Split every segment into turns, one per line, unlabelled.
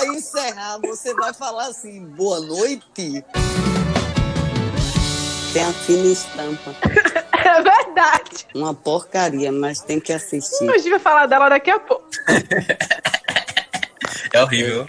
vai encerrar, você vai falar assim, boa noite. Tem a fina estampa.
É verdade.
Uma porcaria, mas tem que assistir.
A gente vai falar dela daqui a pouco.
É horrível.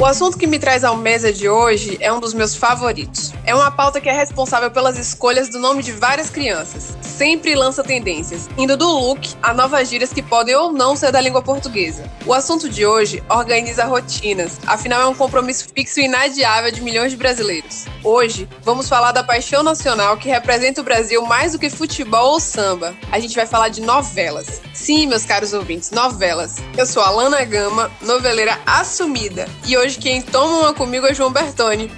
O assunto que me traz ao mesa de hoje é um dos meus favoritos. É uma pauta que é responsável pelas escolhas do nome de várias crianças. Sempre lança tendências, indo do look a novas gírias que podem ou não ser da língua portuguesa. O assunto de hoje organiza rotinas, afinal é um compromisso fixo e inadiável de milhões de brasileiros. Hoje, vamos falar da paixão nacional que representa o Brasil mais do que futebol ou samba. A gente vai falar de novelas. Sim, meus caros ouvintes, novelas. Eu sou a Lana Gama, noveleira assumida, e hoje quem toma uma comigo é João Bertoni.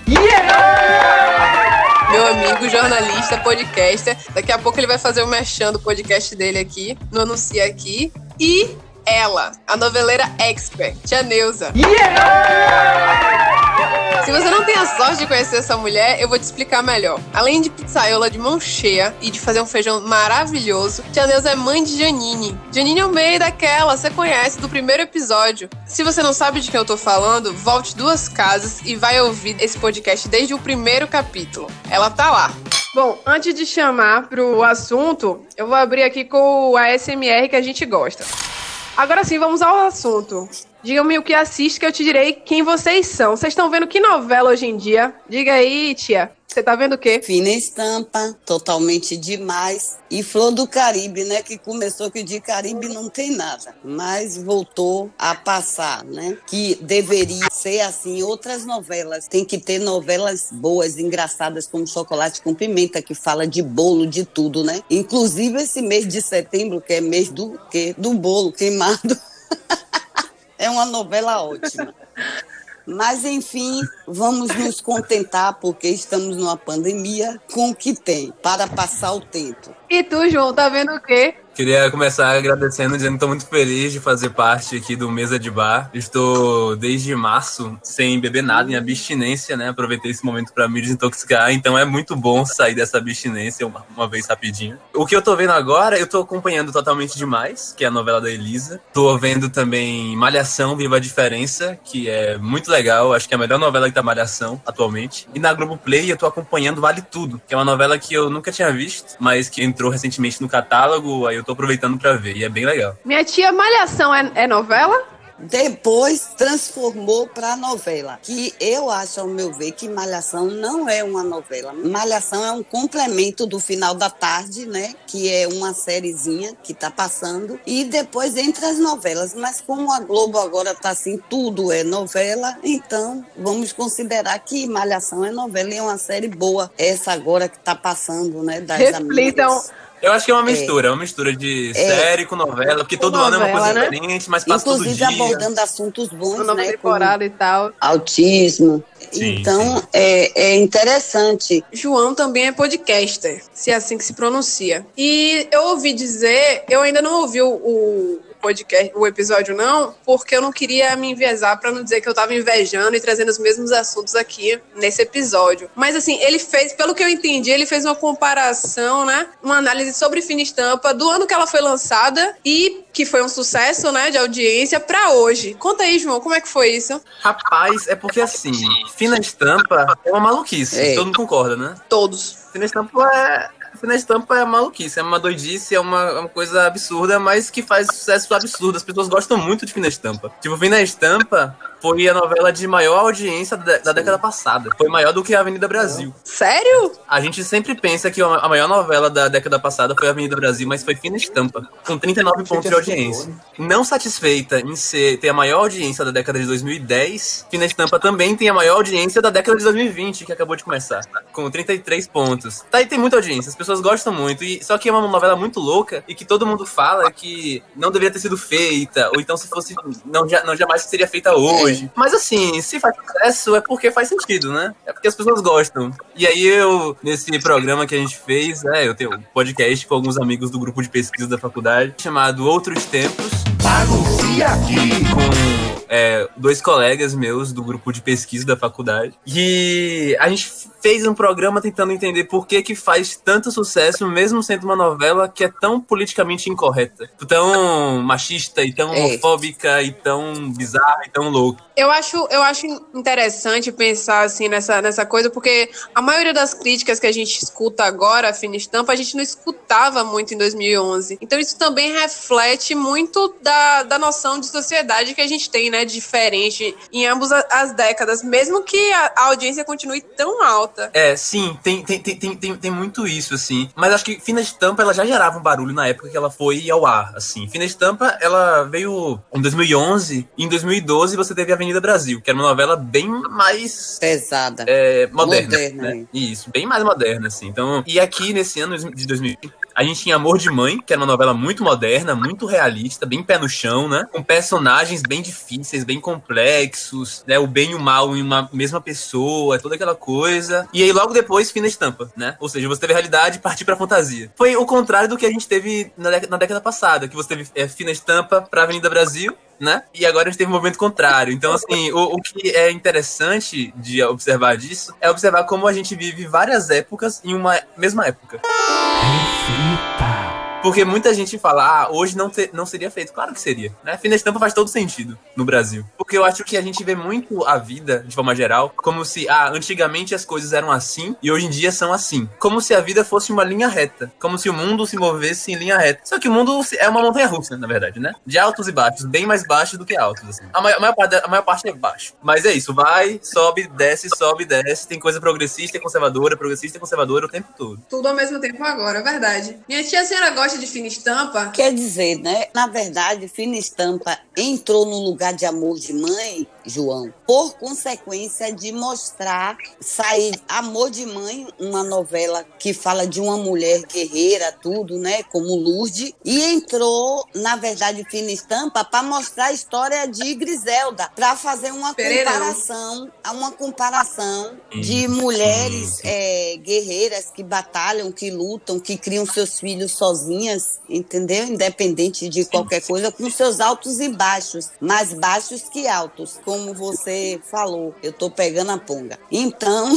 Meu amigo, jornalista, podcaster. Daqui a pouco ele vai fazer o merchan do podcast dele aqui, no Anuncia Aqui. E ela, a noveleira expert, Tia Neuza. Se você não tem a sorte de conhecer essa mulher, eu vou te explicar melhor. Além de pizzaiola de mão cheia e de fazer um feijão maravilhoso, Tia Neuza é mãe de Janine. Janine Almeida, aquela, você conhece do primeiro episódio. Se você não sabe de quem eu tô falando, volte duas casas e vai ouvir esse podcast desde o primeiro capítulo. Ela tá lá. Bom, antes de chamar pro assunto, eu vou abrir aqui com o ASMR que a gente gosta. Agora sim, vamos ao assunto. Digam-me o que assiste que eu te direi quem vocês são. Vocês estão vendo que novela hoje em dia? Diga aí, tia. Você tá vendo o quê?
Fina estampa, totalmente demais. E Flor do Caribe, né? Que começou que de Caribe não tem nada, mas voltou a passar, né? Que deveria ser assim. Outras novelas tem que ter novelas boas, engraçadas, como Chocolate com Pimenta, que fala de bolo, de tudo, né? Inclusive esse mês de setembro, que é mês do quê? Do bolo queimado. é uma novela ótima. Mas, enfim, vamos nos contentar, porque estamos numa pandemia, com o que tem, para passar o tempo.
E tu, João, tá vendo o quê?
Queria começar agradecendo, dizendo que estou muito feliz de fazer parte aqui do Mesa de Bar. Estou desde março sem beber nada, em abstinência, né? Aproveitei esse momento para me desintoxicar, então é muito bom sair dessa abstinência uma, uma, vez rapidinho. O que eu tô vendo agora, eu tô acompanhando Totalmente Demais, que é a novela da Elisa. Tô vendo também Malhação, Viva a Diferença, que é muito legal, acho que é a melhor novela que tá Malhação atualmente. E na Globoplay eu tô acompanhando Vale Tudo, que é uma novela que eu nunca tinha visto, mas que entrou recentemente no catálogo, aí eu tô aproveitando para ver, e é bem legal.
Minha tia Malhação é, é novela?
Depois transformou para novela, que eu acho, ao meu ver, que Malhação não é uma novela. Malhação é um complemento do final da tarde, né? Que é uma sériezinha que está passando. E depois entre as novelas. Mas como a Globo agora está assim, tudo é novela, então vamos considerar que Malhação é novela e é uma série boa. Essa agora que está passando, né? Das
Reflitam.
amigas.
Eu acho que é uma mistura, é uma mistura de série com novela, porque todo ano é uma coisa
né?
diferente, mas passa todo
Inclusive
dia.
abordando assuntos bons, né?
temporada e tal.
Autismo.
Sim,
então, É, é interessante.
João também é podcaster, se é assim que se pronuncia. E eu ouvi dizer, eu ainda não ouvi o, o podcast, o episódio não, porque eu não queria me enviesar para não dizer que eu tava invejando e trazendo os mesmos assuntos aqui nesse episódio. Mas assim, ele fez, pelo que eu entendi, ele fez uma comparação, né? Uma análise sobre Fina Estampa do ano que ela foi lançada e que foi um sucesso, né, de audiência para hoje. Conta aí, João, como é que foi isso?
Rapaz, é porque assim, fina estampa é uma maluquice,
É.
todo mundo concorda, né?
Todos.
Fina estampa é. Fina estampa é maluquice, é uma doidice, é uma, é uma coisa absurda, mas que faz sucesso absurdo. As pessoas gostam muito de Fina Estampa. Tipo, Fina Estampa foi a novela de maior audiência da, da década passada. Foi maior do que a Avenida Brasil.
Sério?
A gente sempre pensa que a maior novela da década passada foi a Avenida Brasil, mas foi Fina Estampa, com 39 pontos de audiência. Não satisfeita em ser, ter a maior audiência da década de 2010, Fina Estampa também tem a maior audiência da década de 2020, que acabou de começar, com 33 pontos. Tá aí tem muita audiência, as pessoas gostam muito, e só que é uma novela muito louca e que todo mundo fala que não deveria ter sido feita, ou então se fosse, não, não jamais seria feita hoje. Mas assim, se faz sucesso é porque faz sentido, né? É porque as pessoas gostam. E aí eu, nesse programa que a gente fez, né, eu tenho um podcast com alguns amigos do grupo de pesquisa da faculdade, chamado Outros Tempos. Com é, dois colegas meus do grupo de pesquisa da faculdade. E a gente fez um programa tentando entender por que que faz tanto sucesso, mesmo sendo uma novela que é tão politicamente incorreta, tão machista e tão é. homofóbica e tão bizarra e tão louca.
Eu acho, eu acho interessante pensar assim nessa, nessa coisa, porque a maioria das críticas que a gente escuta agora, a Fina Estampa, a gente não escutava muito em 2011. Então isso também reflete muito da, da noção de sociedade que a gente tem, né, diferente em ambas as décadas, mesmo que a, audiência continue tão alta alta.
É, sim, tem, tem, tem, tem, tem, muito isso, assim. Mas acho que Fina Estampa, ela já gerava um barulho na época que ela foi ao ar, assim. Fina Estampa, ela veio em 2011, e em 2012 você teve Avenida Brasil, que era uma novela bem mais...
Pesada.
É, moderna, moderna né? Isso, bem mais moderna, assim. Então, e aqui, nesse ano de 2020, a gente tinha Amor de Mãe, que era uma novela muito moderna, muito realista, bem pé no chão, né? Com personagens bem difíceis, bem complexos, né? O bem e o mal em uma mesma pessoa, toda aquela coisa. E aí logo depois, fina estampa, né? Ou seja, você teve a realidade e partir pra fantasia. Foi o contrário do que a gente teve na, na década passada, que você teve é, fina estampa pra Avenida Brasil, né? E agora a gente teve um movimento contrário. Então, assim, o, o que é interessante de observar disso é observar como a gente vive várias épocas em uma mesma época. Porque muita gente fala, ah, hoje não, ter, não seria feito. Claro que seria. Né? Fina estampa faz todo sentido no Brasil. Porque eu acho que a gente vê muito a vida, de forma geral, como se, ah, antigamente as coisas eram assim e hoje em dia são assim. Como se a vida fosse uma linha reta. Como se o mundo se movesse em linha reta. Só que o mundo é uma montanha russa, na verdade, né? De altos e baixos, bem mais baixos do que altos. Assim. A, maior, a, maior parte, a maior parte é baixo. Mas é isso, vai, sobe, desce, sobe, desce. Tem coisa progressista e conservadora, progressista e conservadora o tempo todo.
Tudo ao mesmo tempo agora, é verdade. Minha tia, a senhora gosta de fina estampa?
Quer dizer, né? Na verdade, fina estampa entrou no lugar de amor de mãe João, por consequência de mostrar, sair Amor de Mãe, uma novela que fala de uma mulher guerreira, tudo, né, como Lourdes, e entrou, na verdade, Fina Estampa, para mostrar a história de Griselda, para fazer uma Pereirão. comparação, uma comparação de mulheres é, guerreiras que batalham, que lutam, que criam seus filhos sozinhas, entendeu? Independente de qualquer coisa, com seus altos e baixos, mais baixos que altos, com como você falou, eu estou pegando a ponga. Então,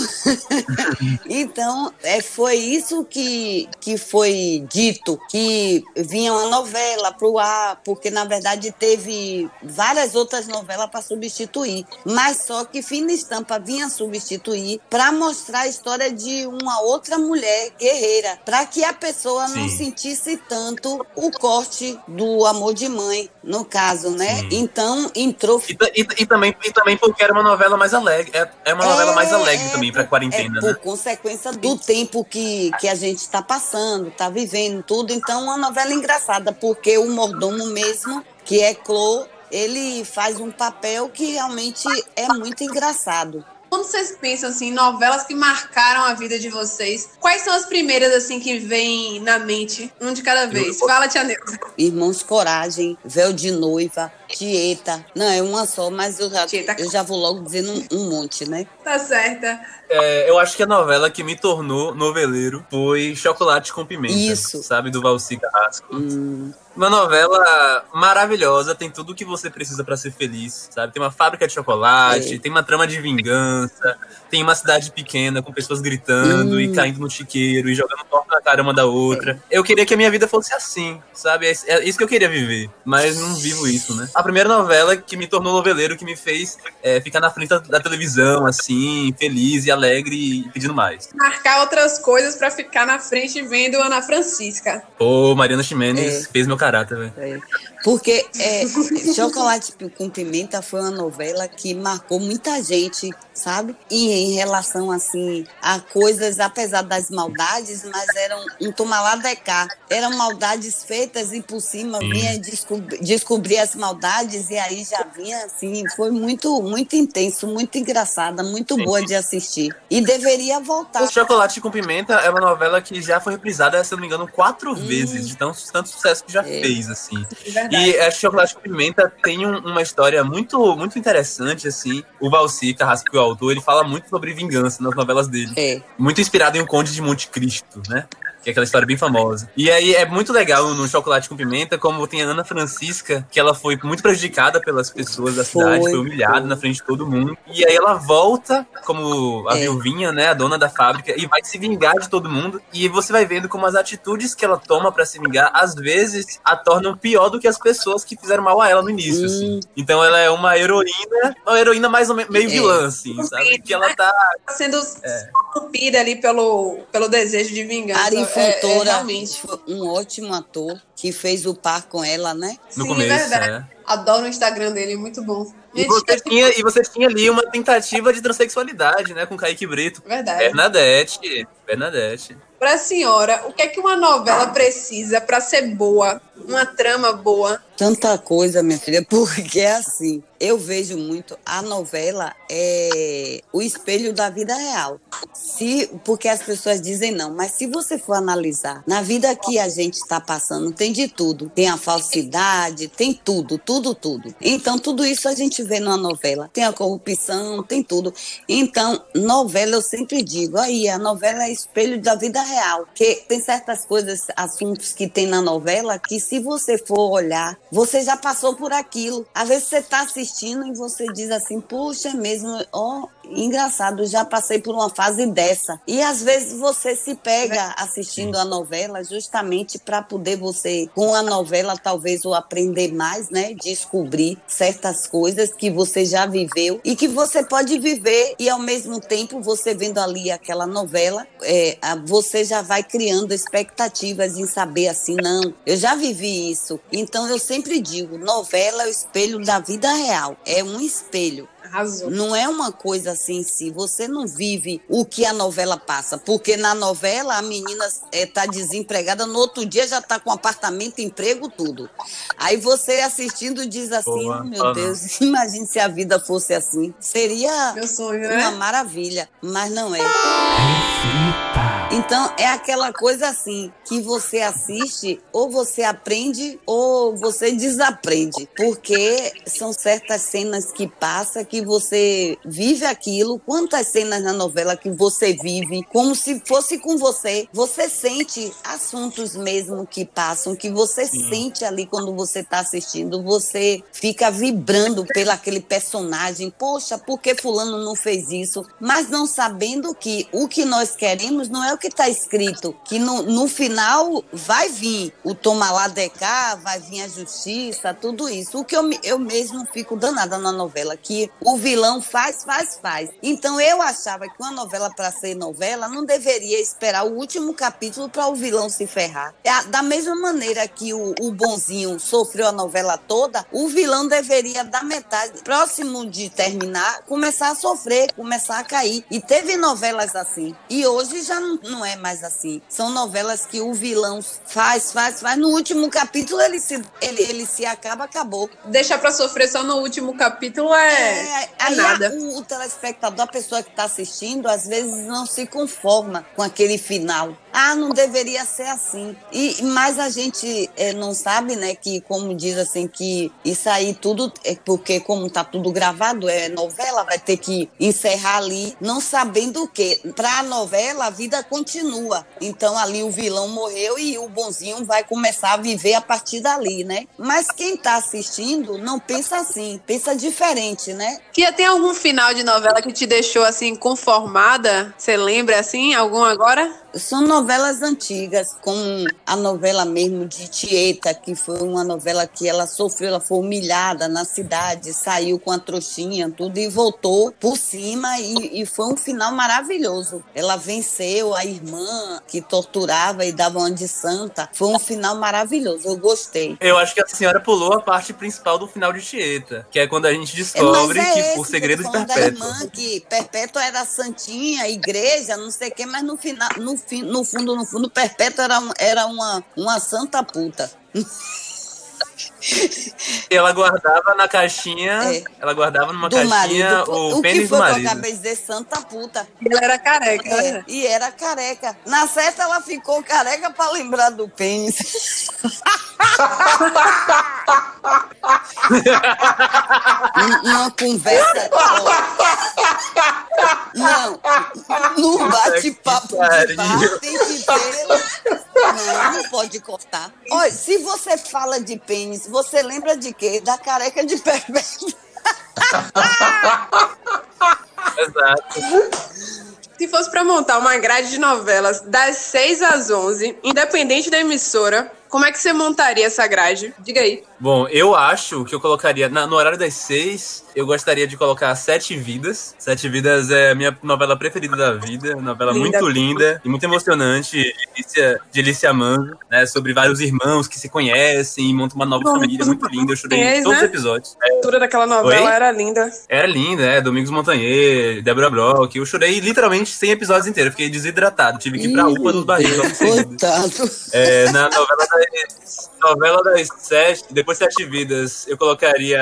então é, foi isso que, que foi dito, que vinha uma novela para o ar, porque na verdade teve várias outras novelas para substituir, mas só que Fina Estampa vinha substituir para mostrar a história de uma outra mulher guerreira, para que a pessoa Sim. não sentisse tanto o corte do amor de mãe, no caso, né? Sim. Então entrou.
E, e, e também também, e também porque era uma novela mais alegre. É, é uma novela mais alegre é, também pra quarentena,
é por né? consequência do tempo que, que a gente está passando, está vivendo tudo. Então, uma novela engraçada, porque o mordomo mesmo, que é Clô, ele faz um papel que realmente é muito engraçado.
Quando vocês pensam assim, novelas que marcaram a vida de vocês, quais são as primeiras assim que vêm na mente? Um de cada vez. Fala, Tia Neuza.
Irmãos Coragem, Véu de Noiva, Tieta. Não, é uma só, mas eu já, eu já vou logo dizendo um, um monte, né?
Tá certa.
É, eu acho que a novela que me tornou noveleiro foi Chocolate com Pimenta.
Isso.
Sabe, do Valci Carrasco. Hum. Uma novela maravilhosa, tem tudo o que você precisa para ser feliz, sabe? Tem uma fábrica de chocolate, é. tem uma trama de vingança, tem uma cidade pequena com pessoas gritando hum. e caindo no chiqueiro e jogando porta na cara uma da outra. Eu queria que a minha vida fosse assim, sabe? É, é isso que eu queria viver, mas não vivo isso, né? A primeira novela que me tornou noveleiro, que me fez é, ficar na frente da, televisão, assim, feliz e alegre e pedindo mais.
Marcar outras coisas para ficar na frente vendo Ana Francisca.
Ô, Mariana Ximenes é. fez meu caráter, velho. É.
Porque é, Chocolate com Pimenta foi uma novela que marcou muita gente, sabe? E em relação, assim, a coisas, apesar das maldades, mas eram um tomar lá de cá. Eram maldades feitas e por cima Sim. vinha descobrir, descobrir as maldades e aí já vinha, assim, foi muito, muito intenso, muito engraçada, muito Sim. boa de assistir. E deveria voltar.
O Chocolate com Pimenta é uma novela que já foi reprisada, se não me engano, quatro hum. vezes, de tão, tanto sucesso que já é. fez, assim. É e é, Chocolate Pimenta tem um, uma história muito, muito interessante, assim. O Valci Carrasco, o autor, ele fala muito sobre vingança nas novelas dele. É. Muito inspirado em O Conde de Monte Cristo, né? Que é aquela história bem famosa. E aí é muito legal no Chocolate com Pimenta, como tem a Ana Francisca, que ela foi muito prejudicada pelas pessoas da cidade, foi, foi humilhada na frente de todo mundo. E aí ela volta como a é. viuvinha, né, a dona da fábrica, e vai se vingar de todo mundo. E você vai vendo como as atitudes que ela toma para se vingar, às vezes, a tornam pior do que as pessoas que fizeram mal a ela no início, assim. hum. Então ela é uma heroína, uma heroína mais ou menos meio é. vilã, assim, sabe? Que ela tá...
Sendo é. Ali pelo, pelo desejo de vingança.
Ari Fontoura, é, é realmente. um ótimo ator que fez o par com ela, né?
No Sim, começo, verdade.
É. Adoro o Instagram dele, muito bom.
E você, tinha, e você tinha ali uma tentativa de transexualidade, né? Com Kaique Brito.
Verdade.
Bernadette. Bernadette.
Para a senhora, o que é que uma novela precisa para ser boa? Uma trama boa?
Tanta coisa, minha filha, porque é assim. Eu vejo muito a novela é o espelho da vida real. Se, porque as pessoas dizem não, mas se você for analisar, na vida que a gente está passando, tem de tudo. Tem a falsidade, tem tudo, tudo, tudo. Então, tudo isso a gente vê numa novela. Tem a corrupção, tem tudo. Então, novela, eu sempre digo, aí, a novela é espelho da vida real. Que tem certas coisas, assuntos que tem na novela que se você for olhar, você já passou por aquilo. Às vezes você está assistindo e você diz assim, puxa, é mesmo, ó, engraçado, já passei por uma fase dessa. E às vezes você se pega assistindo a novela justamente para poder você, com a novela, talvez o aprender mais, né? Descobrir certas coisas que você já viveu e que você pode viver e ao mesmo tempo você vendo ali aquela novela, é, você já vai criando expectativas em saber assim, não, eu já vivi isso. Então eu sempre digo, novela é o espelho da vida real, é um espelho.
Arrasou.
Não é uma coisa assim, se você não vive o que a novela passa, porque na novela a menina está é, desempregada, no outro dia já está com apartamento, emprego, tudo. Aí você assistindo diz assim, oh, meu Deus, imagine se a vida fosse assim. Seria
sonho,
uma
né?
maravilha, mas não é. Então é aquela coisa assim que você assiste ou você aprende ou você desaprende, porque são certas cenas que passa que você vive aquilo. Quantas cenas na novela que você vive como se fosse com você? Você sente assuntos mesmo que passam, que você Sim. sente ali quando você está assistindo. Você fica vibrando pelo aquele personagem. Poxa, por que fulano não fez isso? Mas não sabendo que o que nós queremos não é o que está escrito, que no, no final vai vir o toma lá de cá, vai vir a justiça, tudo isso. O que eu, eu mesmo fico danada na novela, que o vilão faz, faz, faz. Então eu achava que uma novela para ser novela não deveria esperar o último capítulo para o vilão se ferrar. É, da mesma maneira que o, o bonzinho sofreu a novela toda, o vilão deveria da metade, próximo de terminar, começar a sofrer, começar a cair. E teve novelas assim. E hoje já não, não é mais assim. São novelas que o vilão faz, faz, faz. No último capítulo ele se, ele, ele se acaba, acabou.
Deixar para sofrer só no último capítulo é, é, é nada.
o, o telespectador, a pessoa que está assistindo, às vezes não se conforma com aquele final. Ah, não deveria ser assim. E mas a gente é, não sabe, né, que como diz assim que isso aí tudo é porque como tá tudo gravado é novela, vai ter que encerrar ali, não sabendo o que. Para a novela a vida continua. Então ali o vilão morreu e o bonzinho vai começar a viver a partir dali, né? Mas quem está assistindo não pensa assim, pensa diferente, né?
Que tem algum final de novela que te deixou assim conformada? Você lembra assim algum agora?
São novelas antigas, como a novela mesmo de Tieta, que foi uma novela que ela sofreu, ela foi humilhada na cidade, saiu com a trouxinha, tudo, e voltou por cima, e, e foi um final maravilhoso. Ela venceu a irmã que torturava e dava uma de santa. Foi um final maravilhoso, eu gostei.
Eu acho que a senhora pulou a parte principal do final de Tieta, que é quando a gente descobre é, é que o segredo de Perpétua. Da irmã,
que Perpétua era santinha, igreja, não sei o quê, mas no final, no no fundo, no fundo, Perpétua era, era uma, uma santa puta.
ela guardava na caixinha. É. Ela guardava numa do caixinha marido. o, o pênis que foi do marido.
Que eu acabei de dizer santa puta.
E ela era careca.
É, né? E era careca. Na certa, ela ficou careca pra lembrar do pênis. uma conversa. Não, No bate-papo de bar tem que ter. Não, não pode cortar. Olha, se você fala de pênis, você lembra de quê? Da careca de perverso.
Exato.
Se fosse para montar uma grade de novelas das 6 às 11, independente da emissora, como é que você montaria essa grade? Diga aí.
Bom, eu acho que eu colocaria na, no horário das seis, eu gostaria de colocar Sete Vidas. Sete Vidas é a minha novela preferida da vida, novela linda. muito linda e muito emocionante, de Alicia Manso, né, sobre vários irmãos que se conhecem e montam uma nova família muito linda. Eu chorei em todos né? os episódios.
A altura daquela novela Oi? era linda.
Era linda, é, Domingos Montanher, Débora Brock. Eu chorei literalmente 100 episódios inteiros, fiquei desidratado, tive que ir pra UPA dos barris.
Coitado.
É, na novela das, novela das sete, depois Sete Vidas, eu colocaria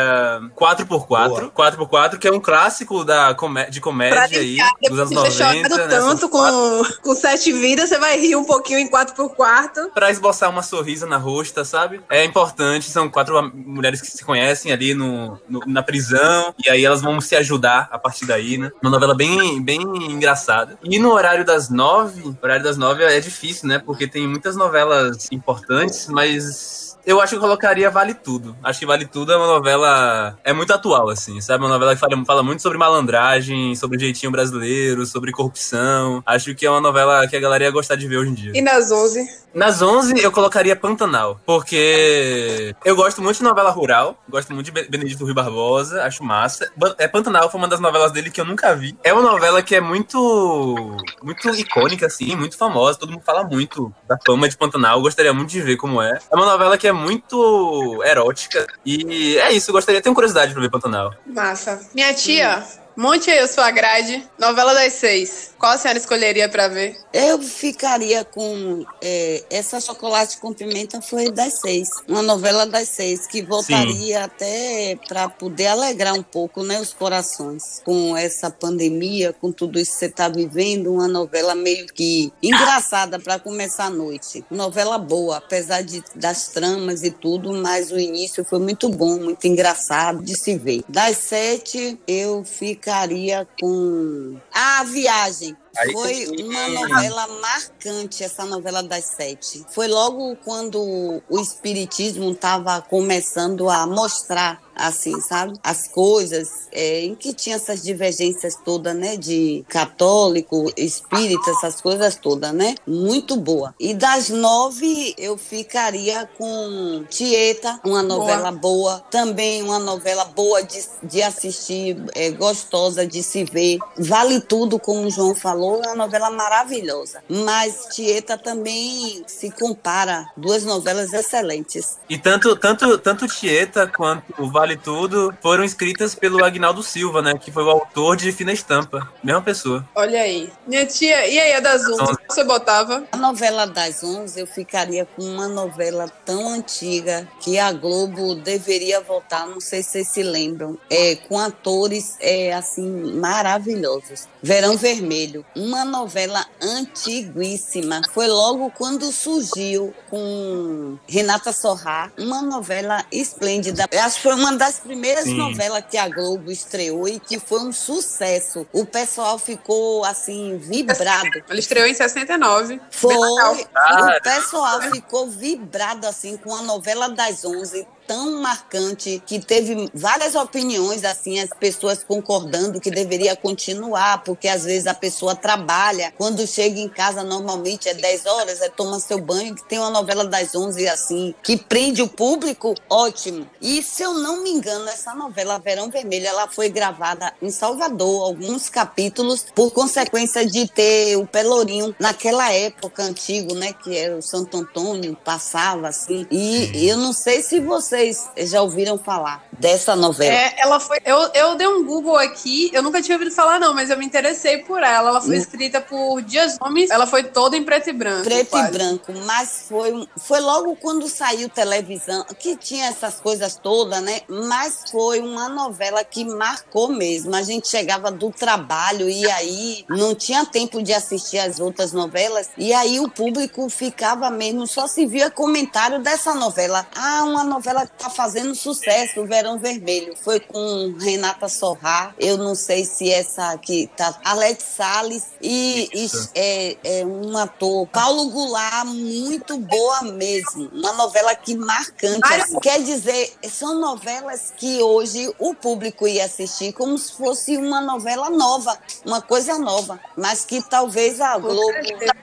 4x4. 4x4, que é um clássico da comé de comédia aí, dos anos 90.
Né, tanto com, com Sete Vidas, você vai rir um pouquinho em 4x4.
Pra esboçar uma sorrisa na rosta, sabe? É importante, são quatro mulheres que se conhecem ali no, no, na prisão, e aí elas vão se ajudar a partir daí, né? Uma novela bem, bem engraçada. E no horário das nove, horário das nove é difícil, né? Porque tem muitas novelas importantes, mas eu acho que eu colocaria Vale Tudo. Acho que Vale Tudo é uma novela. É muito atual, assim, sabe? Uma novela que fala, fala muito sobre malandragem, sobre jeitinho brasileiro, sobre corrupção. Acho que é uma novela que a galera ia gostar de ver hoje em dia.
E nas 11?
Nas 11 eu colocaria Pantanal, porque eu gosto muito de novela rural, gosto muito de Benedito Rui Barbosa, acho massa. É Pantanal foi uma das novelas dele que eu nunca vi. É uma novela que é muito muito icônica assim, muito famosa, todo mundo fala muito da fama de Pantanal, eu gostaria muito de ver como é. É uma novela que é muito erótica e é isso, eu gostaria, tenho curiosidade pra ver Pantanal.
Massa. Minha tia, hum. Monte aí a sua grade, novela das seis. Qual a senhora escolheria para ver?
Eu ficaria com é, essa chocolate com pimenta foi das seis, uma novela das seis que voltaria Sim. até para poder alegrar um pouco, né, os corações com essa pandemia, com tudo isso que você está vivendo, uma novela meio que engraçada para começar a noite, novela boa, apesar de das tramas e tudo, mas o início foi muito bom, muito engraçado de se ver. Das sete eu ficaria com a viagem Aí Foi uma novela marcante, essa novela das sete. Foi logo quando o espiritismo estava começando a mostrar assim, sabe? As coisas é, em que tinha essas divergências todas, né? De católico, espírita, essas coisas todas, né? Muito boa. E das nove, eu ficaria com Tieta, uma novela boa. boa. Também uma novela boa de, de assistir, é, gostosa de se ver. Vale Tudo, como o João falou, é uma novela maravilhosa. Mas Tieta também se compara, duas novelas excelentes.
E tanto, tanto, tanto Tieta quanto o Vale Vale Tudo foram escritas pelo Agnaldo Silva, né? Que foi o autor de Fina Estampa. Mesma pessoa.
Olha aí. Minha tia, e aí a das 11, você botava?
A novela das 11, eu ficaria com uma novela tão antiga que a Globo deveria voltar, não sei se vocês se lembram, é, com atores é, assim maravilhosos. Verão Vermelho, uma novela antiguíssima. Foi logo quando surgiu com Renata Sorrá, uma novela esplêndida. Eu acho que foi uma das primeiras Sim. novelas que a Globo estreou e que foi um sucesso. O pessoal ficou assim vibrado.
Ele estreou em 69.
Foi. O pessoal ficou vibrado assim com a novela das 11 tão marcante que teve várias opiniões assim as pessoas concordando que deveria continuar porque às vezes a pessoa trabalha quando chega em casa normalmente é 10 horas é toma seu banho que tem uma novela das 11 assim que prende o público ótimo. E se eu não me engano essa novela Verão Vermelho ela foi gravada em Salvador alguns capítulos por consequência de ter o Pelourinho naquela época antigo né que era o Santo Antônio passava assim. E eu não sei se você vocês já ouviram falar dessa novela?
É, ela foi. Eu, eu dei um Google aqui, eu nunca tinha ouvido falar, não, mas eu me interessei por ela. Ela foi hum. escrita por Dias Gomes, ela foi toda em preto e branco.
Preto quase. e branco, mas foi, foi logo quando saiu televisão, que tinha essas coisas todas, né? Mas foi uma novela que marcou mesmo. A gente chegava do trabalho e aí não tinha tempo de assistir as outras novelas, e aí o público ficava mesmo, só se via comentário dessa novela. Ah, uma novela tá fazendo sucesso, o Verão Vermelho. Foi com Renata Sorrá. Eu não sei se essa aqui tá. Alex Salles e, e é, é, um ator. Paulo Goulart, muito boa mesmo. Uma novela que marcante. Assim. Quer dizer, são novelas que hoje o público ia assistir como se fosse uma novela nova, uma coisa nova. Mas que talvez a Globo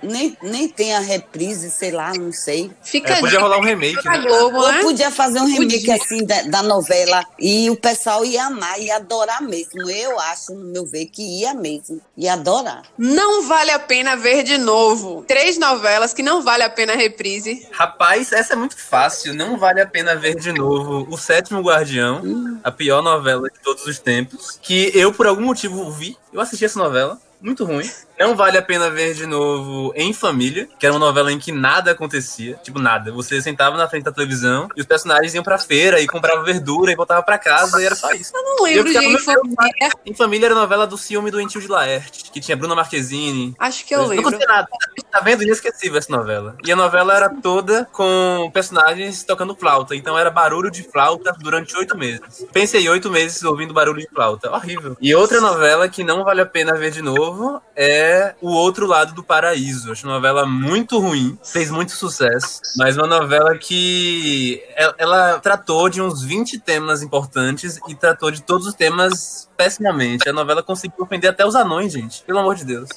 nem, nem tenha reprise, sei lá, não sei.
Fica é, podia rolar um remake. Né?
Globo, né? podia fazer um remake assim da, da, novela e o pessoal ia amar, ia adorar mesmo. Eu acho, no meu ver, que ia mesmo. Ia adorar.
Não vale a pena ver de novo. Três novelas que não vale a pena reprise.
Rapaz, essa é muito fácil. Não vale a pena ver de novo O Sétimo Guardião, hum. a pior novela de todos os tempos. Que eu, por algum motivo, vi. Eu assisti essa novela muito ruim. Não vale a pena ver de novo Em Família, que era uma novela em que nada acontecia. Tipo, nada. Você sentava na frente da televisão e os personagens iam pra feira e compravam verdura e voltavam pra casa e era só isso.
Eu não lembro de Em Família.
Em Família era novela do ciúme doentio de Laerte, que tinha Bruna Marquezine.
Acho que eu lembro.
Não acontecia nada. Tá vendo? Inesquecível essa novela. E a novela era toda com personagens tocando flauta. Então era barulho de flauta durante oito meses. Pensei oito meses ouvindo barulho de flauta. Horrível. E outra novela que não vale a pena ver de novo é o Outro Lado do Paraíso. Acho uma novela muito ruim, fez muito sucesso, mas uma novela que ela, ela tratou de uns 20 temas importantes e tratou de todos os temas pessimamente. A novela conseguiu ofender até os anões, gente. Pelo amor de Deus.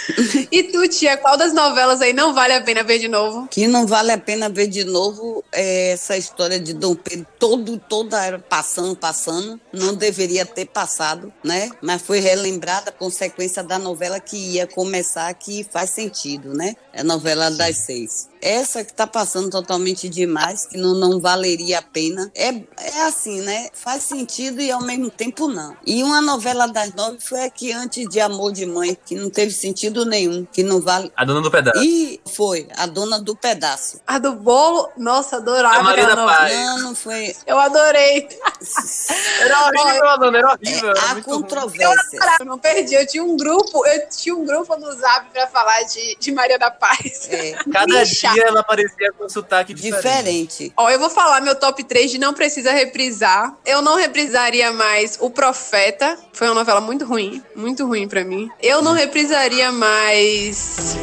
e tu, tia, qual das novelas aí não vale a pena ver de novo?
Que não vale a pena ver de novo é essa história de Dom Pedro todo, toda era passando, passando. Não deveria ter passado, né? Mas foi relembrada a consequência da novela que ia começar, que faz sentido, né? É a novela das seis. Essa que tá passando totalmente demais, que não, não valeria a pena. É, é assim, né? Faz sentido e ao mesmo tempo não. E uma novela das nove foi a que antes de Amor de Mãe, que não teve sentido nenhum, que não vale.
A dona do pedaço.
E foi, a dona do pedaço.
A do bolo, nossa, adorava. A
Marina Paz.
Não, não foi.
Eu adorei.
era horrível, dona, era horrível.
É, há controvérsia.
Eu, não perdi, eu tinha um grupo, eu tinha um grupo no Zap pra falar de, de Maria da Paz.
É. Cada dia ela aparecia com sotaque diferente. diferente.
Ó, eu vou falar meu top 3 de não precisa reprisar. Eu não reprisaria mais O Profeta. Foi uma novela muito ruim. Muito ruim para mim. Eu não reprisaria mais.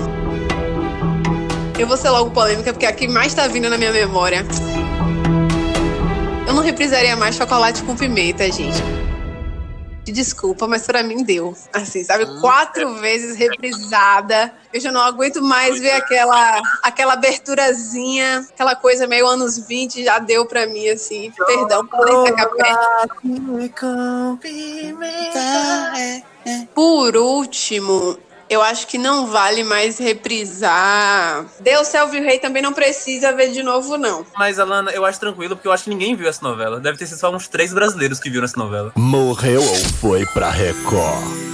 Eu vou ser logo polêmica, porque é a que mais tá vindo na minha memória. Eu não reprisaria mais chocolate com pimenta, gente desculpa, mas para mim deu. Assim, sabe? Ah. Quatro vezes reprisada. Eu já não aguento mais ver aquela, aquela aberturazinha, aquela coisa meio anos 20, já deu para mim, assim. Perdão por Por último, eu acho que não vale mais reprisar. Deus, Céu e Rei também não precisa ver de novo, não.
Mas, Alana, eu acho tranquilo, porque eu acho que ninguém viu essa novela. Deve ter sido só uns três brasileiros que viram essa novela.
Morreu ou foi pra Record?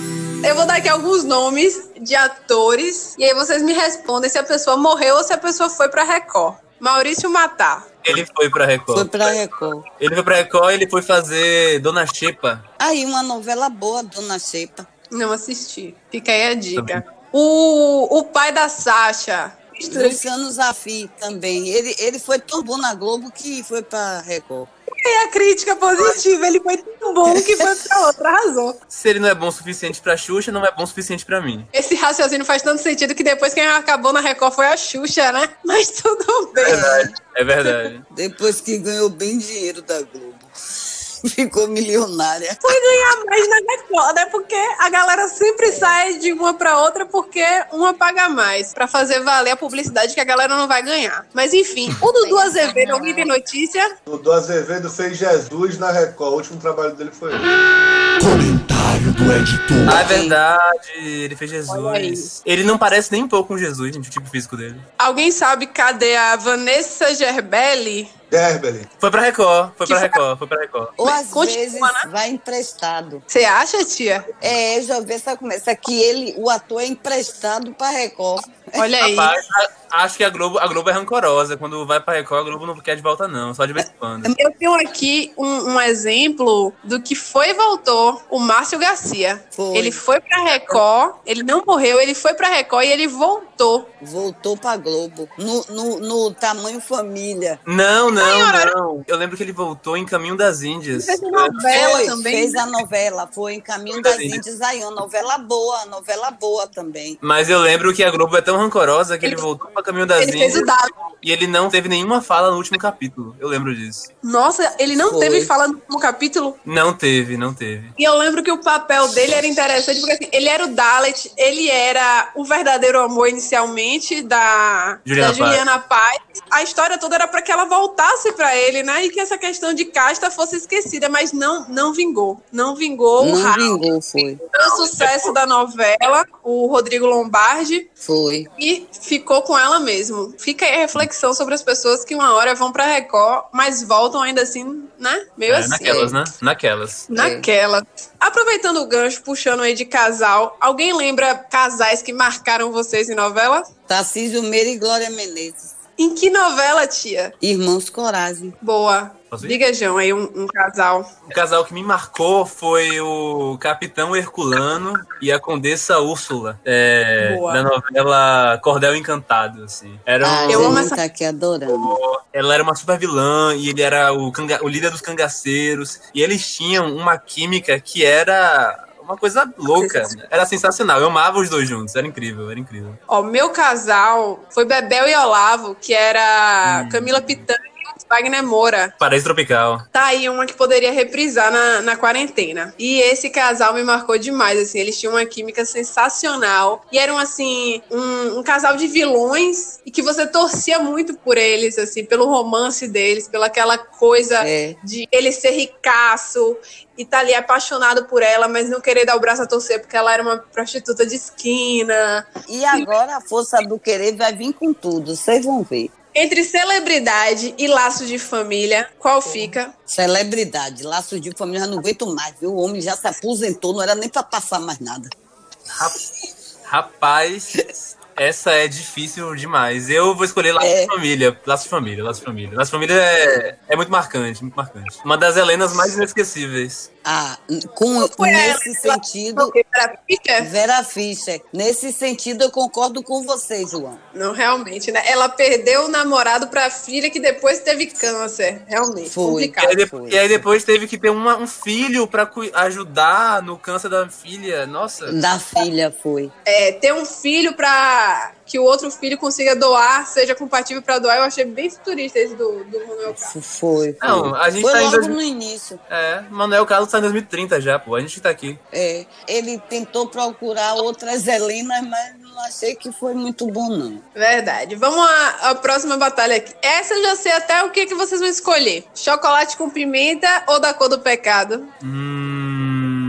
Eu vou dar aqui alguns nomes de atores, e aí vocês me respondem se a pessoa morreu ou se a pessoa foi pra Record. Maurício Matar.
Ele foi pra Record.
Foi pra Record.
Ele foi pra Record e ele foi fazer Dona Xepa.
Aí, uma novela boa, Dona Xepa.
Não assisti. Fica aí a dica. O, o pai da Sasha.
Luciano Zafi também. Ele, ele foi tão bom na Globo que foi pra Record.
E a crítica positiva, ele foi tão bom que foi pra outra, razão.
Se ele não é bom o suficiente pra Xuxa, não é bom o suficiente pra mim.
Esse raciocínio faz tanto sentido que depois quem acabou na Record foi a Xuxa, né? Mas tudo bem.
É verdade, é verdade.
Depois que ganhou bem dinheiro da Globo. ficou milionária.
Foi ganhar mais na Record, né? Porque a galera sempre sai de uma para outra porque uma paga mais para fazer valer a publicidade que a galera não vai ganhar. Mas enfim, o Dudu Azevedo, alguém tem notícia?
O Dudu Azevedo fez Jesus na Record. O último trabalho dele foi
Comentário do editor.
Ah, é verdade. Ele fez Jesus. Ele não parece nem um pouco com Jesus, gente, o tipo físico dele.
Alguém sabe cadê a Vanessa Gerbelli?
Gerbeli.
Foi pra Record, foi pra Record, foi pra Record.
Ou às Continua, vezes né? vai emprestado.
Você acha, tia?
É, eu já vi essa começa que ele, o ator é emprestado pra Record.
Olha aí.
Rapaz, acho que a Globo, a Globo é rancorosa. Quando vai pra Record, a Globo não quer de volta, não. Só de vez em quando.
Eu tenho aqui um, um exemplo do que foi e voltou o Márcio Garcia.
Foi.
Ele foi pra Record, ele não morreu, ele foi pra Record e ele voltou.
Voltou pra Globo. No, no, no tamanho família.
Não, não, não. Eu lembro que ele voltou em Caminho das Índias.
Fez uma novela
Foi,
também.
fez a novela. Foi em Caminho das Índias aí. Uma novela boa, novela boa também.
Mas eu lembro que a Globo é tão rancorosa que ele, voltou pra Caminho das
Ele fez o dado.
e ele não teve nenhuma fala no último capítulo. Eu lembro disso.
Nossa, ele não
Foi.
teve fala no último capítulo.
Não teve, não teve.
E eu lembro que o papel dele era interessante, porque assim, ele era o Dalet, ele era o verdadeiro amor inicialmente da
Juliana
da Juliana Paz. A história toda era para que ela voltasse para ele, né? E que essa questão de casta fosse esquecida, mas não, não vingou. Não vingou o
Não
raio.
vingou, foi.
O sucesso da novela, o Rodrigo Lombardi,
Foi.
e ficou com ela mesmo. Fica aí a reflexão sobre as pessoas que uma hora vão pra Record, mas voltam ainda assim, né? Meio
É,
assim.
naquelas, né? Naquelas.
Naquela. Aproveitando o gancho, puxando aí de casal, alguém lembra casais que marcaram vocês em novela?
Tarcísio Meira e Glória Menezes.
Em que novela, tia?
Irmãos Coragem.
Boa.
Posso ir?
Diga, João, aí um, um casal.
O casal que me marcou foi o Capitão Herculano e a Condessa Úrsula, é, da novela Cordel Encantado, assim. Era
Ah,
um-
Eu
eu
amo essa-
tá aqui adorando.
ela era uma super vilã e ele era o, canga- o líder dos cangaceiros. E eles tinham uma química que era uma coisa louca. Era sensacional. Eu amava os dois juntos. Era incrível, era incrível.
Ó, meu casal foi Bebel e Olavo, que era Camila Pitanga Wagner Moura.
Paraíso Tropical.
Tá aí uma que poderia reprisar na, na quarentena. E esse casal me marcou demais, assim. Eles tinham uma química sensacional. E eram, assim, um, um casal de vilões e que você torcia muito por eles, assim, pelo romance deles, pela aquela coisa
É.
de ele ser ricaço e tá ali apaixonado por ela, mas não querer dar o braço a torcer porque ela era uma prostituta de esquina.
E agora a força do querer vai vir com tudo, vocês vão ver.
Entre celebridade e laço de família, qual fica?
Celebridade, laço de família, já não aguento mais, viu? O homem já se aposentou, não era nem pra passar mais nada.
Rapaz, essa é difícil demais. Eu vou escolher Laço
É.
de Família. Laço de Família, Laço de Família. Laço de Família é, é muito marcante, muito marcante. Uma das Helenas mais inesquecíveis.
Ah, com, nesse
ela-
sentido,
Era Fischer?
Vera Fischer, nesse sentido eu concordo com você, João.
Não, realmente, né? Ela perdeu o namorado pra filha que depois teve câncer. Realmente,
Foi.
E
complicado.
aí, de-
foi.
e aí depois teve que ter uma- um filho pra cui- ajudar no câncer da filha. Nossa.
Da filha foi.
É, ter um filho que o outro filho consiga doar, seja compatível pra doar, eu achei bem futurista esse do, do Romeu Carlos.
Foi. foi.
Não, a gente
foi
tá
logo
2000
no início.
É, Manuel Carlos tá em 2030 já, pô. A gente tá aqui.
É, ele tentou procurar outras Helenas, mas não achei que foi muito bom, não.
Verdade. Vamos à, à próxima batalha aqui. Essa eu já sei até o que, que vocês vão escolher. Chocolate com pimenta ou da cor do pecado?
Hum.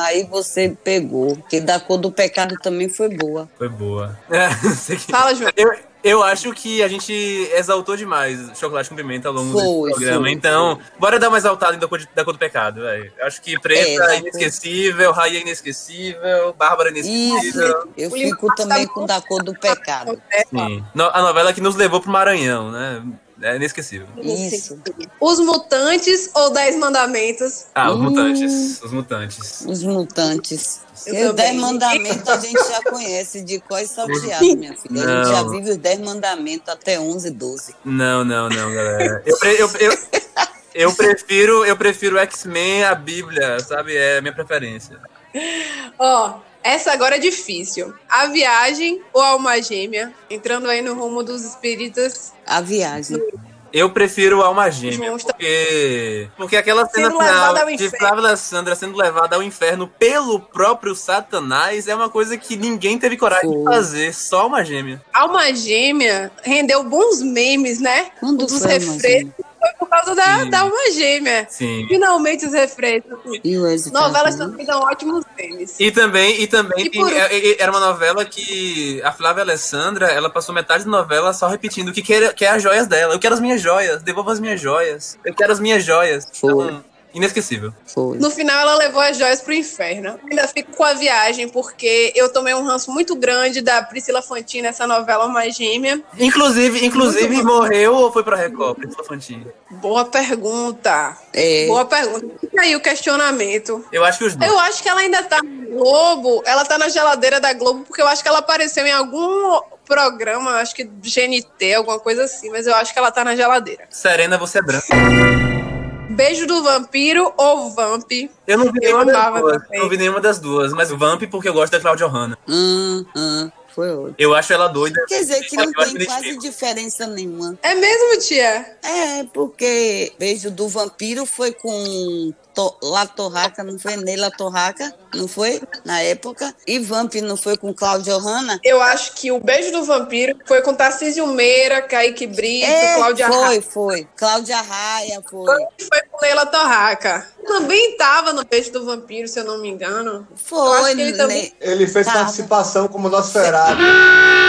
Aí você pegou. Que da cor do pecado também foi boa.
Foi boa. É,
Fala, João.
Eu, eu acho que a gente exaltou demais chocolate com pimenta ao longo
Foi,
desse programa.
foi,
então, bora dar uma exaltada da cor, de- da cor do pecado, velho. Eu Acho que preta
É,
é, inesquecível, raia é inesquecível, Bárbara é
Isso,
inesquecível.
eu
O
fico também
tá
com da cor do pecado.
Sim. A novela que nos levou pro Maranhão, né? É inesquecível.
Isso,
Os Mutantes ou Dez Mandamentos?
Ah, os
Hum.
mutantes. Os mutantes.
os mutantes. Os dez mandamentos a gente já conhece de qual salteado, minha filha. A gente já
Não.
vive os dez mandamentos até 11, 12.
Não, não, não, galera. Eu, eu, eu, eu prefiro, eu prefiro X-Men à Bíblia, sabe? É a minha preferência.
Ó, essa agora é difícil. A Viagem ou a Alma Gêmea? Entrando aí no rumo dos espíritas.
A viagem.
Eu prefiro Alma Gêmea, porque, porque aquela cena
Sendo levada
final
ao
de
inferno.
Flávia Alessandra sendo levada ao inferno pelo próprio Satanás é uma coisa que ninguém teve coragem de fazer, só Alma Gêmea.
Alma Gêmea rendeu bons memes, né?
Quando
Um dos refrescos foi por causa da,
Sim.
da Alma Gêmea.
Sim.
Finalmente os refrescos. Novelas também dão ótimos memes.
E também, e também
E
tem-
por-
é- é- era uma novela que a Flávia Alessandra, ela passou metade da novela só repetindo o que quer, quer as joias dela. Eu quero as minhas joias, devolva as minhas joias. Eu quero as minhas joias.
Foi.
Então, Inesquecível.
Foi.
No final, ela levou as joias pro inferno. Ainda fico com a viagem, porque eu tomei um ranço muito grande da Priscila Fantini nessa novela Uma Gêmea.
Inclusive, inclusive morreu ou foi pra Record, Priscila Fantini?
Boa pergunta.
É.
Boa pergunta. Fica aí o questionamento.
Eu acho que os dois.
Eu acho que ela ainda tá no Globo. Ela tá na geladeira da Globo, porque eu acho que ela apareceu em algum programa, acho que GNT, alguma coisa assim, mas eu acho que ela tá na geladeira.
Serena, você é branca.
Beijo do Vampiro ou Vamp?
Eu não vi
Eu
nenhuma das duas. Não vi nenhuma das duas, mas Vamp porque eu gosto da Claudia Hanna.
Hum, hum, foi outro.
Eu acho ela doida.
Quer dizer que não
Eu acho
tem quase diferença nenhuma.
É mesmo, tia?
É, porque Beijo do Vampiro foi com to, La Torraca, não foi? Neila Torraca, não foi? Na época. E Vamp não foi com Cláudia Hanna?
Eu acho que o Beijo do Vampiro foi com Tarcísio Meira, Kaique Brito,
É,
Cláudia
foi,
Raia.
foi. Cláudia Raia, foi.
Foi com Leila Torraca. Também tava no Beijo do Vampiro, se eu não me engano. Eu
Foi,
acho que ele também-
né?
Ele fez
Tá.
participação como nosso Ferrari,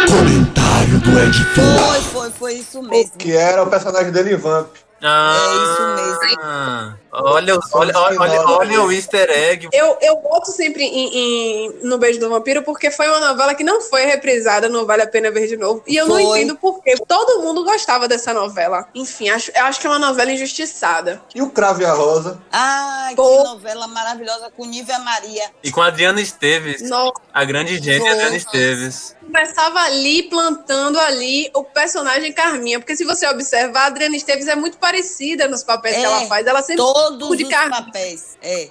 Comentário do editor.
Foi, foi, foi isso mesmo.
que era o personagem dele Vamp.
Ah,
É isso mesmo.
Olha, o- olha, olha, olha, olha o easter egg.
Eu, eu boto sempre em, em- no Beijo do Vampiro porque foi uma novela que não foi reprisada no Vale a Pena Ver de Novo. E eu não
Foi.
entendo por quê. Todo mundo gostava dessa novela. Enfim, acho, eu acho que é uma novela injustiçada.
E o Cravo e a Rosa.
Ai,
Pô.
que novela maravilhosa com Nívia Maria.
E com a Adriana Esteves.
Nossa,
A grande gente. Adriana Esteves.
começava ali, plantando ali o personagem Carminha. Porque se você observar, a Adriana Esteves é muito parecida nos papéis que
É,
ela faz. Ela sempre
Todos
de
os
carne.
papéis. É.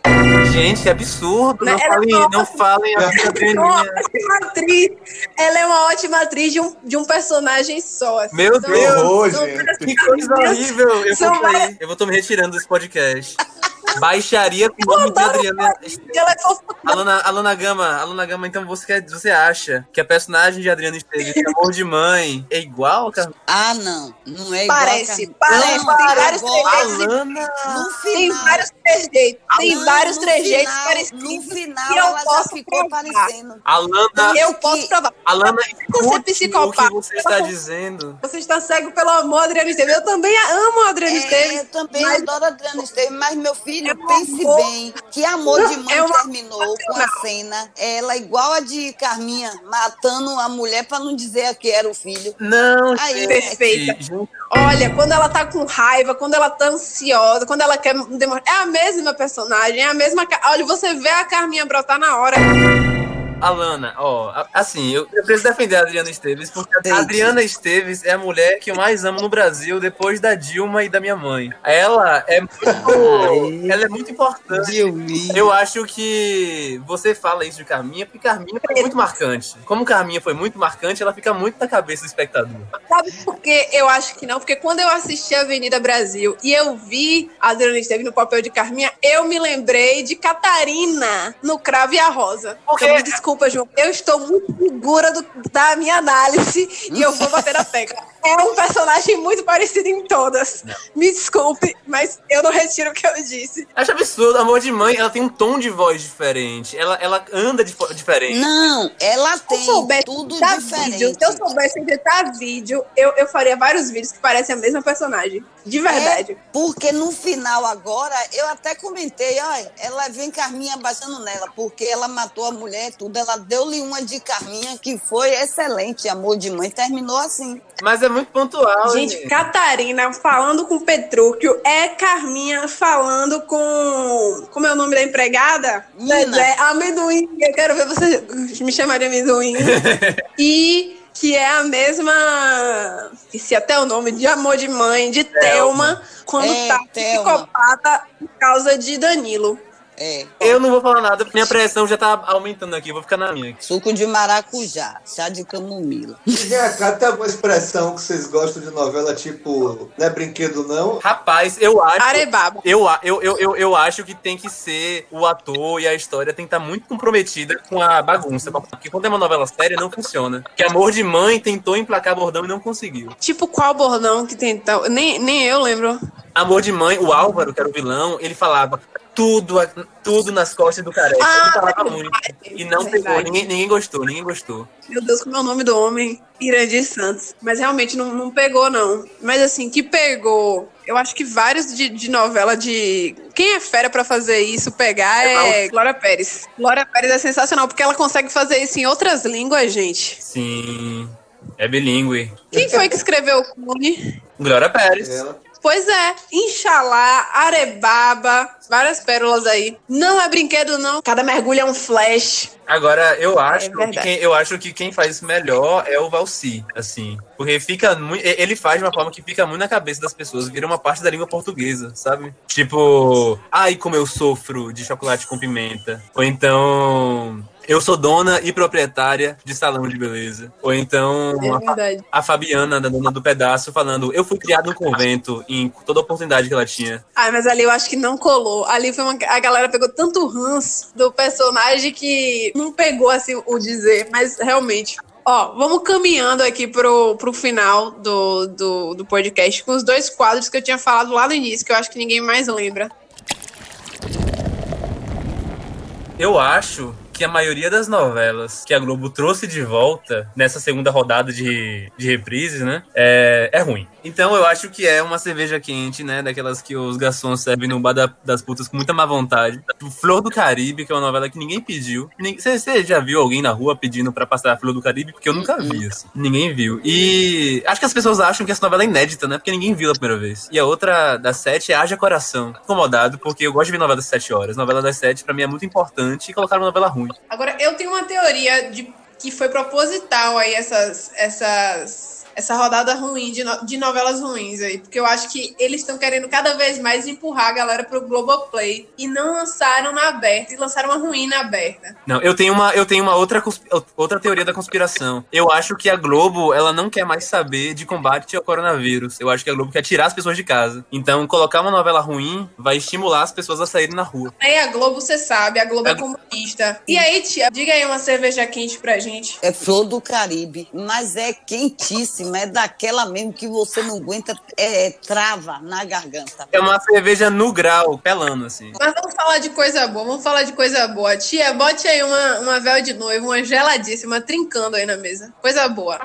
Gente, que absurdo. Não
Né, era
falem, não falem a
Ela é ótima atriz. Ela é uma ótima atriz de um, de um personagem só. assim.
Meu
São-
Deus.
São-.
Que coisa horrível. Eu
São
vou. Eu vou tô me retirando desse podcast. Baixaria com o nome de Adriana
é.
Aluna, Aluna Gama, Aluna Gama, então você, quer, você acha que a personagem de Adriana Esteves, de Amor de Mãe, é igual, cara?
Ah, não. Não é igual.
Parece, parece.
Não,
Tem
é
vários.
Alana!
Tem vários trejeitos. Tem
Não,
vários
no
trejeitos
final-
parecidos.
No final,
E eu
ela já
posso
ficou
provar.
parecendo.
Alana,
Eu
que-
posso provar.
Alana,
Você é
escute o
psicopata.
que você está dizendo.
Você está cego pelo amor, Adriana Esteves. Eu também amo a Adriana
É,
Esteves.
eu também
mas-
adoro a Adriana Esteves, mas meu filho,
É um
pense
amor.
bem, que Amor de Mãe
É uma
terminou com a cena, ela igual a de Carminha, matando a mulher pra não dizer que era o filho.
Não,
Aí,
gente,
perfeita.
gente,
Olha, quando ela tá com raiva, quando ela tá ansiosa, quando ela quer demonstrar. É a mesma personagem, é a mesma. Olha, você vê a Carminha brotar na hora.
Alana, ó, assim, eu, eu preciso defender a Adriana Esteves, porque a. Adriana Esteves é a mulher que eu mais amo no Brasil, depois da Dilma e da minha mãe. Ela é muito, ela é muito importante. Eu acho que você fala isso de Carminha, porque Carminha foi muito marcante. Como Carminha foi muito marcante, ela fica muito na cabeça do espectador.
Sabe por que eu acho que não? Porque quando eu assisti a Avenida Brasil e eu vi a Adriana Esteves no papel de Carminha, eu me lembrei de Catarina no Cravo e a Rosa.
Por quê?
Então, desculpa, João. Eu estou muito segura do- da minha análise e eu vou bater na tecla. É um personagem muito parecido em todas. Me desculpe, mas eu não retiro o que eu disse.
Acho absurdo, Amor de Mãe, ela tem um tom de voz diferente. Ela, ela anda de diferente.
Não, ela tem tudo diferente.
vídeo, se eu soubesse editar vídeo, eu, eu faria vários vídeos que parecem a mesma personagem. De verdade.
É, porque no final agora, eu até comentei, olha, ela vem Carminha baixando nela, porque ela matou a mulher, tudo. Ela deu-lhe uma de Carminha que foi excelente, amor de mãe, terminou assim.
Mas é muito pontual,
Gente,
gente.
Catarina falando com Petrúquio é Carminha falando com. Como é o nome da empregada?
Nina.
Zezé, amendoim. Eu quero ver você me chamar de amendoim. e que é a mesma. Esqueci até o nome de Amor de Mãe, de Thelma, quando
É,
tá
Thelma.
psicopata por causa de Danilo.
É,
Eu não vou falar nada, minha pressão já tá aumentando aqui, vou ficar na minha.
suco de maracujá, chá de camomila.
Cá, tem alguma expressão que vocês gostam de novela, tipo, não é brinquedo não?
Rapaz, eu acho.
Arebaba.
Eu, eu, eu, eu, eu acho que tem que ser o ator e a história tem que estar muito comprometida com a bagunça. Porque quando é uma novela séria, não funciona. Que Amor de Mãe tentou emplacar bordão e não conseguiu.
Tipo, qual bordão que tentou? Nem, nem eu lembro.
Amor de Mãe, o Álvaro, que era o vilão, ele falava tudo, tudo nas costas do careca.
Ah,
ele falava
verdade,
muito. E não
verdade.
pegou, ninguém, ninguém gostou, ninguém gostou.
Meu Deus, como é o nome do homem? Irandir Santos. Mas realmente não, não pegou, não. Mas assim, que pegou. Eu acho que vários de, de novela de. Quem é fera pra fazer isso, pegar, é Glória Pérez. Glória Pérez é sensacional, porque ela consegue fazer isso em outras línguas, gente.
Sim. É bilíngue.
Quem foi que escreveu o Clone?
Glória Pérez.
Ela.
Pois é, Inxalá, Arebaba, várias pérolas aí. Não é brinquedo, não. Cada mergulho é um flash.
Agora, eu acho,
É
que quem, eu acho que quem faz isso melhor é o Valci, assim. Porque fica muito. Ele faz de uma forma que fica muito na cabeça das pessoas, vira uma parte da língua portuguesa, sabe? Tipo, ai, como eu sofro de chocolate com pimenta. Ou então. Eu sou dona e proprietária de salão de beleza. Ou então
É
a, a Fabiana, da dona do pedaço, falando: Eu fui criado no convento em toda oportunidade que ela tinha.
Ai, mas ali eu acho que não colou. Ali foi uma. A galera pegou tanto ranço do personagem que não pegou assim o dizer, mas realmente. Ó, vamos caminhando aqui pro, pro final do, do, do podcast com os dois quadros que eu tinha falado lá no início, que eu acho que ninguém mais lembra.
Eu acho que a maioria das novelas que a Globo trouxe de volta nessa segunda rodada de, de reprises, né? É, é ruim. Então eu acho que é uma cerveja quente, né? Daquelas que os garçons servem no bar da- das putas com muita má vontade. Flor do Caribe, que é uma novela que ninguém pediu. Você você já viu alguém na rua pedindo pra passar a Flor do Caribe? Porque eu nunca vi, assim. Ninguém viu. E acho que as pessoas acham que essa novela é inédita, né? Porque ninguém viu a primeira vez. E a outra das sete é Haja Coração. Incomodado, porque eu gosto de ver novela das sete horas. Novela das sete, pra mim, é muito importante e colocaram uma novela ruim.
Agora, eu tenho uma teoria de que foi proposital aí essas, essas, essa rodada ruim de, no- de novelas ruins aí. Porque eu acho que eles estão querendo cada vez mais empurrar a galera pro Globoplay. E não lançaram na aberta. E lançaram uma ruim na aberta.
Não, eu tenho uma, eu tenho uma outra, outra teoria da conspiração. Eu acho que a Globo, ela não quer mais saber de combate ao coronavírus. Eu acho que a Globo quer tirar as pessoas de casa. Então, colocar uma novela ruim vai estimular as pessoas a saírem na rua.
Aí a Globo, você sabe, a Globo é
A-
comunista. E aí, tia, diga aí uma cerveja quente pra gente.
É flor do Caribe, mas é quentíssima, é daquela mesmo que você não aguenta, é, trava na garganta.
É uma cerveja no grau, pelando, assim.
Mas vamos falar de coisa boa, vamos falar de coisa boa. Tia, bote aí uma, uma véu de noivo, uma geladíssima, trincando aí na mesa. Coisa boa.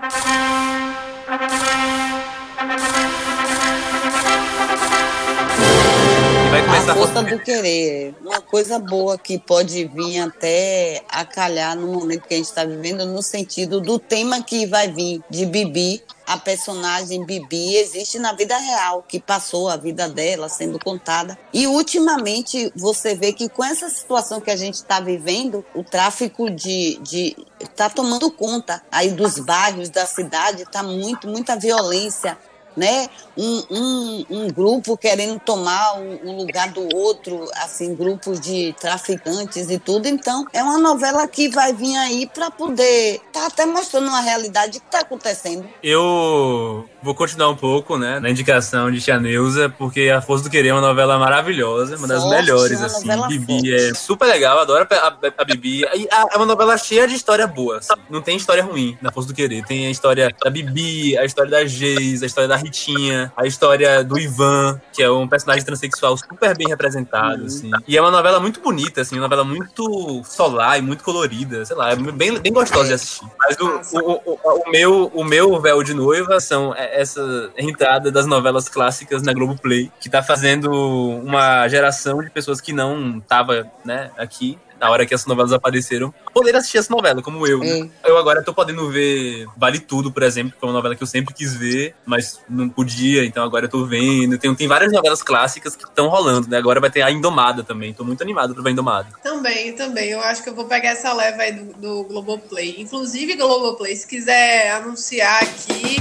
Vai começar
A
a
força do querer, uma coisa boa que pode vir até acalhar no momento que a gente está vivendo, no sentido do tema que vai vir de Bibi. A personagem Bibi existe na vida real, que passou a vida dela sendo contada. E ultimamente você vê que com essa situação que a gente está vivendo, o tráfico de, de tá tomando conta aí dos bairros da cidade, tá muito muita violência né? Um, um, um grupo querendo tomar o, o lugar do outro, assim, grupos de traficantes e tudo. Então, é uma novela que vai vir aí para poder tá até mostrando uma realidade que está acontecendo.
Eu vou continuar um pouco, né, na indicação de Tia Neuza, porque A Força do Querer é uma novela maravilhosa, uma das
Forte,
melhores,
uma
assim. Bibi
forte.
é super legal, adoro a, a, a Bibi. A- é uma novela cheia de história boa, assim. Não tem história ruim na Força do Querer. Tem a história da Bibi, a história da Geis, a história da Ritinha, a história do Ivan, que é um personagem transexual super bem representado, assim. E é uma novela muito bonita, assim, uma novela muito solar e muito colorida, sei lá, é bem, bem gostosa de assistir. Mas o, o, o, o meu, o meu véu de noiva são essa entrada das novelas clássicas na Globoplay, que tá fazendo uma geração de pessoas que não tava, né, aqui na hora que essas novelas apareceram, poder assistir essa novela, como eu. né? Eu agora tô podendo ver Vale Tudo, por exemplo, que é uma novela que eu sempre quis ver, mas não podia, então agora eu tô vendo. Tem, tem várias novelas clássicas que estão rolando, né? Agora vai ter a Indomada também. Tô muito animado pra ver a Indomada.
Também, também. Eu acho que eu vou pegar essa leva aí do, do Globoplay. Inclusive, Globoplay, se quiser anunciar aqui,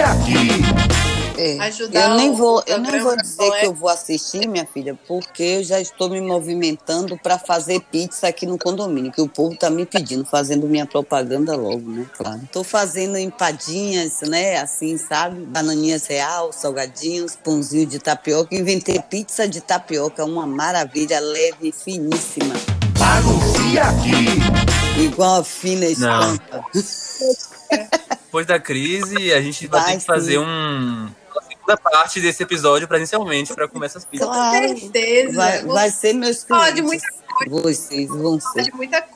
Aqui.
É. Eu nem vou, eu nem vou dizer que eu vou assistir, minha filha, porque eu já estou me movimentando para fazer pizza aqui no condomínio, que o povo tá me pedindo, fazendo minha propaganda logo, né? Claro. Tô fazendo empadinhas, né? Assim, sabe? Bananinhas real, salgadinhos, pãozinho de tapioca. Inventei pizza de tapioca, uma maravilha, leve, finíssima,
Anuncia aqui.
igual a fina
Não.
estampa.
Depois da crise, a gente vai,
Vai
ter que fazer
sim.
um. segunda parte desse episódio presencialmente para comer essas pizzas.
Claro.
Com certeza.
Vai, vai ser meus clientes.
de muita
Vocês vão ser.
de muita coisa.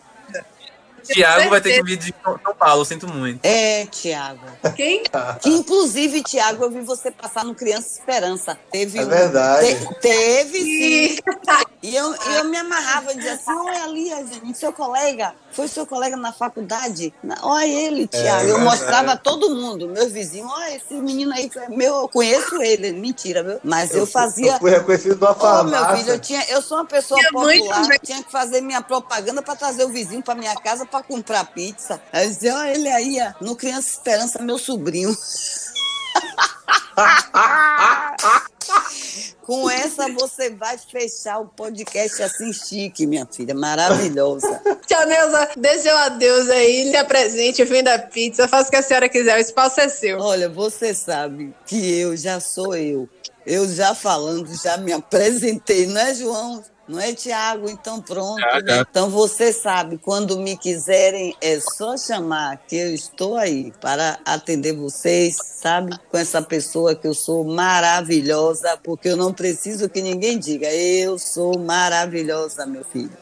Tiago vai ter que vir de São Paulo, sinto muito.
É, Tiago.
Quem?
Que inclusive, Tiago, eu vi você passar no Criança Esperança. Teve
É
um-
verdade.
te- teve sim. E eu, eu me amarrava e dizia assim: olha ali, seu colega, foi seu colega na faculdade? Olha ele, Tiago. eu
verdade.
mostrava a todo mundo, meus vizinhos, olha, esse menino aí, meu, eu conheço ele. Mentira, viu? Mas eu, fazia.
Eu fui reconhecido numa
Ô, meu
farmácia.
filho, eu, tinha, eu sou uma pessoa
Minha mãe
popular,
também.
tinha que fazer minha propaganda para trazer o vizinho para minha casa para comprar pizza. Aí eu dizia, olha ele aí, no Criança Esperança, meu sobrinho. Com essa você vai fechar o podcast assim chique, minha filha, maravilhosa.
Tia Neuza, dê seu adeus aí, lhe apresente, venda pizza, faça o que a senhora quiser, o espaço é seu.
Olha, você sabe que eu já sou eu. Eu já falando, já me apresentei, não é, João? Não é, Tiago? Então pronto.
Já, já.
Então você sabe, quando me quiserem, é só chamar, que eu estou aí para atender vocês, sabe? Com essa pessoa que eu sou maravilhosa, porque eu não preciso que ninguém diga, eu sou maravilhosa, meu filho.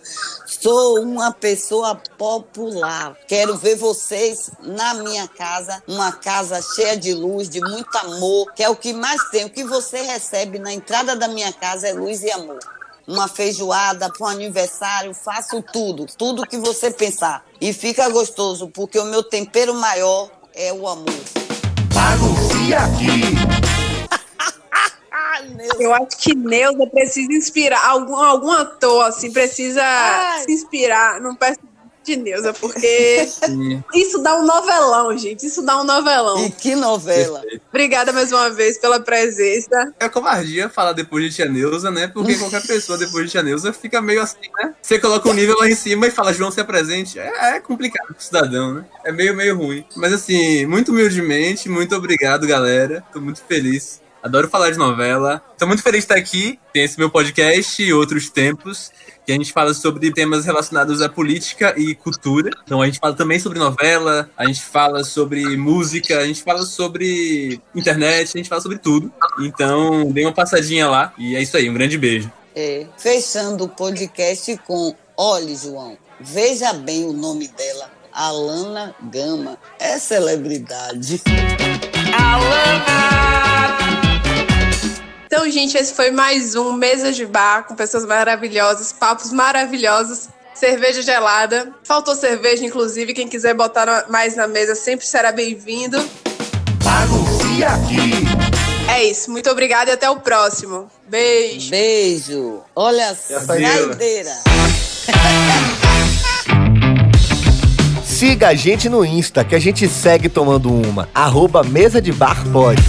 Sou uma pessoa popular. Quero ver vocês na minha casa, uma casa cheia de luz, de muito amor, que é o que mais tem. O que você recebe na entrada da minha casa é luz e amor. Uma feijoada para um aniversário, faço tudo, tudo que você pensar. E fica gostoso, porque o meu tempero maior é o amor.
Baguncia aqui.
Eu acho que Neuza precisa inspirar, algum, algum ator, assim, precisa
Ai.
se inspirar num personagem de Neuza, porque
Sim.
isso dá um novelão, gente, isso dá um novelão.
E que novela.
Obrigada mais uma vez pela presença.
É covardia falar depois de Tia Neuza, né? Porque qualquer pessoa depois de Tia Neuza fica meio assim, né? Você coloca um nível lá em cima e fala, João, se apresente. É, é complicado pro cidadão, né? É meio, meio ruim. Mas assim, muito humildemente, muito obrigado, galera. Tô muito feliz. Adoro falar de novela. Tô muito feliz de estar aqui. Tem esse meu podcast e outros tempos. Que a gente fala sobre temas relacionados à política e cultura. Então a gente fala também sobre novela, a gente fala sobre música, a gente fala sobre internet, a gente fala sobre tudo. Então, dê uma passadinha lá. E é isso aí, um grande beijo.
É, fechando o podcast com, olhe, João, veja bem o nome dela, Alana Gama, é celebridade.
Então, gente, esse foi mais um Mesa de Bar com pessoas maravilhosas, papos maravilhosos, cerveja gelada. Faltou cerveja, inclusive. Quem quiser botar mais na mesa sempre será bem-vindo.
Baguncia aqui.
É isso. Muito obrigada e até o próximo. Beijo.
Beijo. Olha a
a saideira?
saideira.
Siga a gente no Insta, que a gente segue tomando uma. Arroba Mesa de Bar Pode.